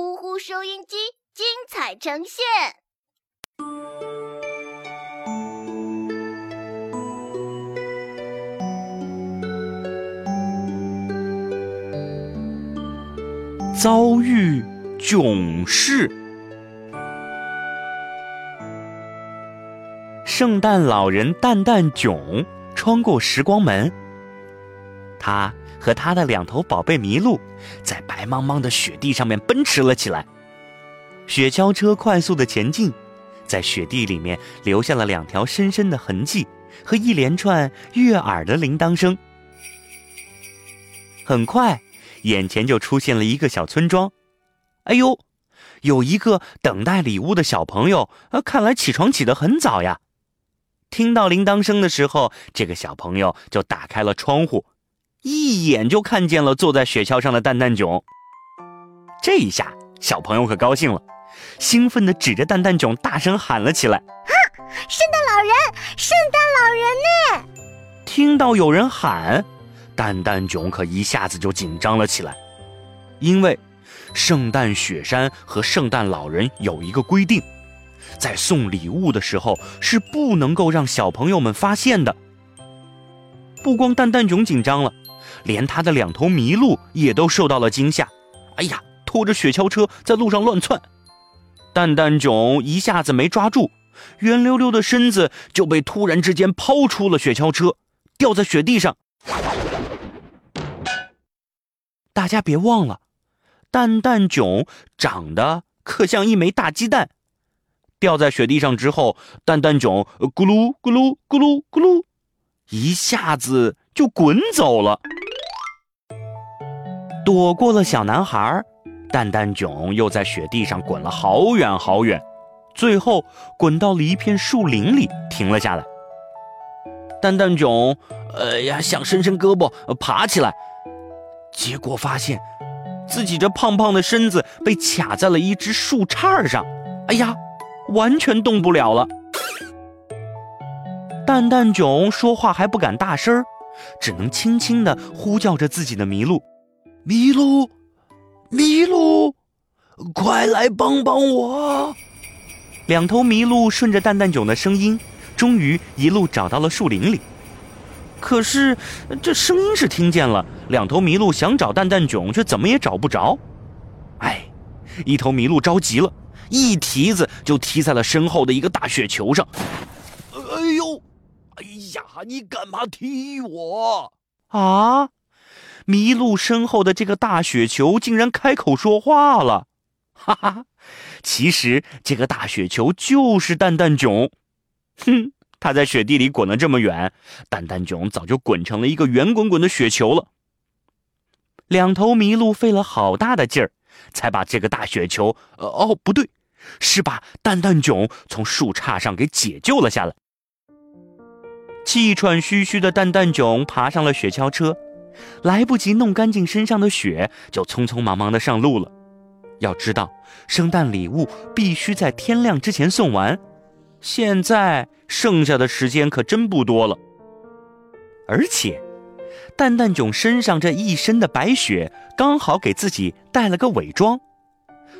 呼呼收音机精彩呈现。遭遇囧事。圣诞老人蛋蛋囧穿过时光门，他和他的两头宝贝麋鹿在白茫茫的雪地上面奔驰了起来。雪橇车快速的前进，在雪地里面留下了两条深深的痕迹和一连串悦耳的铃铛声。很快。眼前就出现了一个小村庄，哎呦，有一个等待礼物的小朋友，呃，看来起床起得很早呀。听到铃铛声的时候，这个小朋友就打开了窗户，一眼就看见了坐在雪橇上的蛋蛋囧。这一下，小朋友可高兴了，兴奋地指着蛋蛋囧大声喊了起来：“啊，圣诞老人，圣诞老人呢！”听到有人喊。蛋蛋囧可一下子就紧张了起来，因为圣诞雪山和圣诞老人有一个规定，在送礼物的时候是不能够让小朋友们发现的。不光蛋蛋囧紧张了，连他的两头麋鹿也都受到了惊吓。哎呀，拖着雪橇车在路上乱窜，蛋蛋囧一下子没抓住，圆溜溜的身子就被突然之间抛出了雪橇车，掉在雪地上。大家别忘了，蛋蛋囧长得可像一枚大鸡蛋，掉在雪地上之后，蛋蛋囧咕噜咕噜咕噜咕噜，一下子就滚走了，躲过了小男孩。蛋蛋囧又在雪地上滚了好远好远，最后滚到了一片树林里停了下来。蛋蛋囧，哎呀，想伸伸胳膊爬起来。结果发现，自己这胖胖的身子被卡在了一只树杈上，哎呀，完全动不了了。蛋蛋囧说话还不敢大声，只能轻轻地呼叫着自己的麋鹿：“麋鹿，麋鹿，快来帮帮我！”两头麋鹿顺着蛋蛋囧的声音，终于一路找到了树林里。可是，这声音是听见了，两头麋鹿想找蛋蛋囧，却怎么也找不着。哎，一头麋鹿着急了，一蹄子就踢在了身后的一个大雪球上。哎呦，哎呀，你干嘛踢我？啊！麋鹿身后的这个大雪球竟然开口说话了，哈哈！其实这个大雪球就是蛋蛋囧。哼！它在雪地里滚了这么远，蛋蛋囧早就滚成了一个圆滚滚的雪球了。两头麋鹿费了好大的劲儿，才把这个大雪球……哦，不对，是把蛋蛋囧从树杈上给解救了下来。气喘吁吁的蛋蛋囧爬上了雪橇车，来不及弄干净身上的雪，就匆匆忙忙的上路了。要知道，圣诞礼物必须在天亮之前送完。现在剩下的时间可真不多了，而且，蛋蛋囧身上这一身的白雪刚好给自己带了个伪装。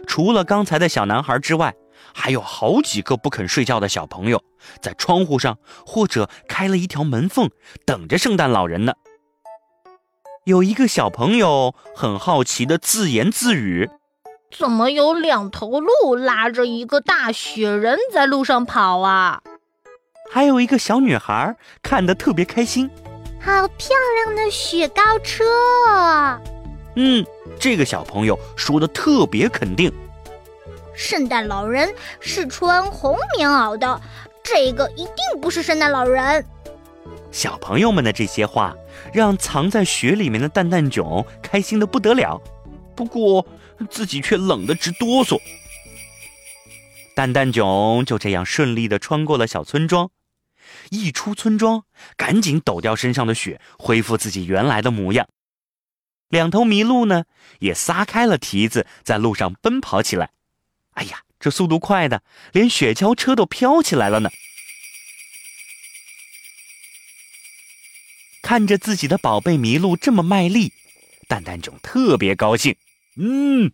除了刚才的小男孩之外，还有好几个不肯睡觉的小朋友在窗户上或者开了一条门缝，等着圣诞老人呢。有一个小朋友很好奇的自言自语。怎么有两头鹿拉着一个大雪人在路上跑啊？还有一个小女孩看得特别开心，好漂亮的雪糕车！嗯，这个小朋友说的特别肯定。圣诞老人是穿红棉袄的，这个一定不是圣诞老人。小朋友们的这些话让藏在雪里面的蛋蛋囧开心的不得了。不过。自己却冷得直哆嗦。蛋蛋囧就这样顺利的穿过了小村庄，一出村庄，赶紧抖掉身上的雪，恢复自己原来的模样。两头麋鹿呢，也撒开了蹄子，在路上奔跑起来。哎呀，这速度快的，连雪橇车都飘起来了呢！看着自己的宝贝麋鹿这么卖力，蛋蛋囧特别高兴。嗯，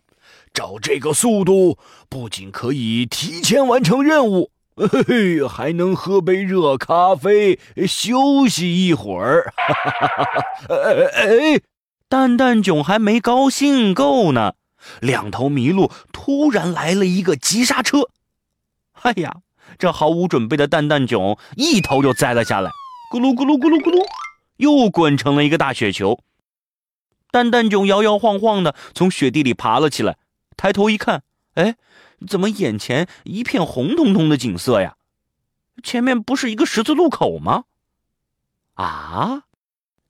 照这个速度，不仅可以提前完成任务，嘿嘿，还能喝杯热咖啡休息一会儿。哎 哎，蛋蛋囧还没高兴够呢，两头麋鹿突然来了一个急刹车。哎呀，这毫无准备的蛋蛋囧一头就栽了下来，咕噜咕噜咕噜咕噜，又滚成了一个大雪球。蛋蛋囧摇摇晃晃的从雪地里爬了起来，抬头一看，哎，怎么眼前一片红彤彤的景色呀？前面不是一个十字路口吗？啊，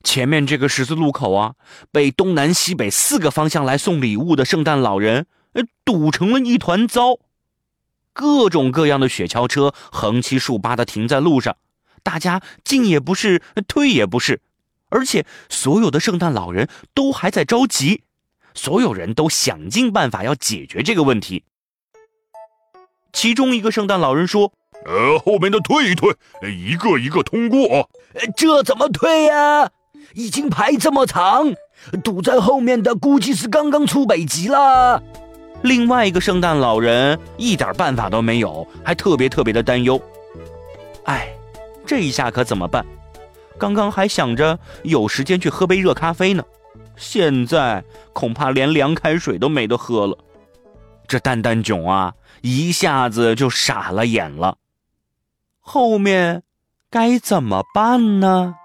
前面这个十字路口啊，被东南西北四个方向来送礼物的圣诞老人，堵成了一团糟。各种各样的雪橇车横七竖八的停在路上，大家进也不是，退也不是。而且所有的圣诞老人都还在着急，所有人都想尽办法要解决这个问题。其中一个圣诞老人说：“呃，后面的退一退，一个一个通过。这怎么退呀？已经排这么长，堵在后面的估计是刚刚出北极了。”另外一个圣诞老人一点办法都没有，还特别特别的担忧。哎，这一下可怎么办？刚刚还想着有时间去喝杯热咖啡呢，现在恐怕连凉开水都没得喝了。这蛋蛋囧啊，一下子就傻了眼了。后面该怎么办呢？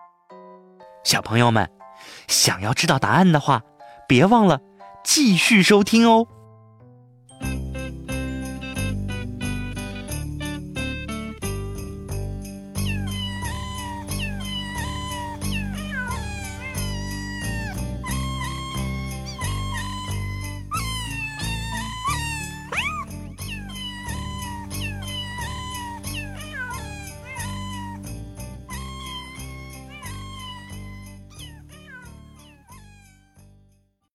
小朋友们，想要知道答案的话，别忘了继续收听哦。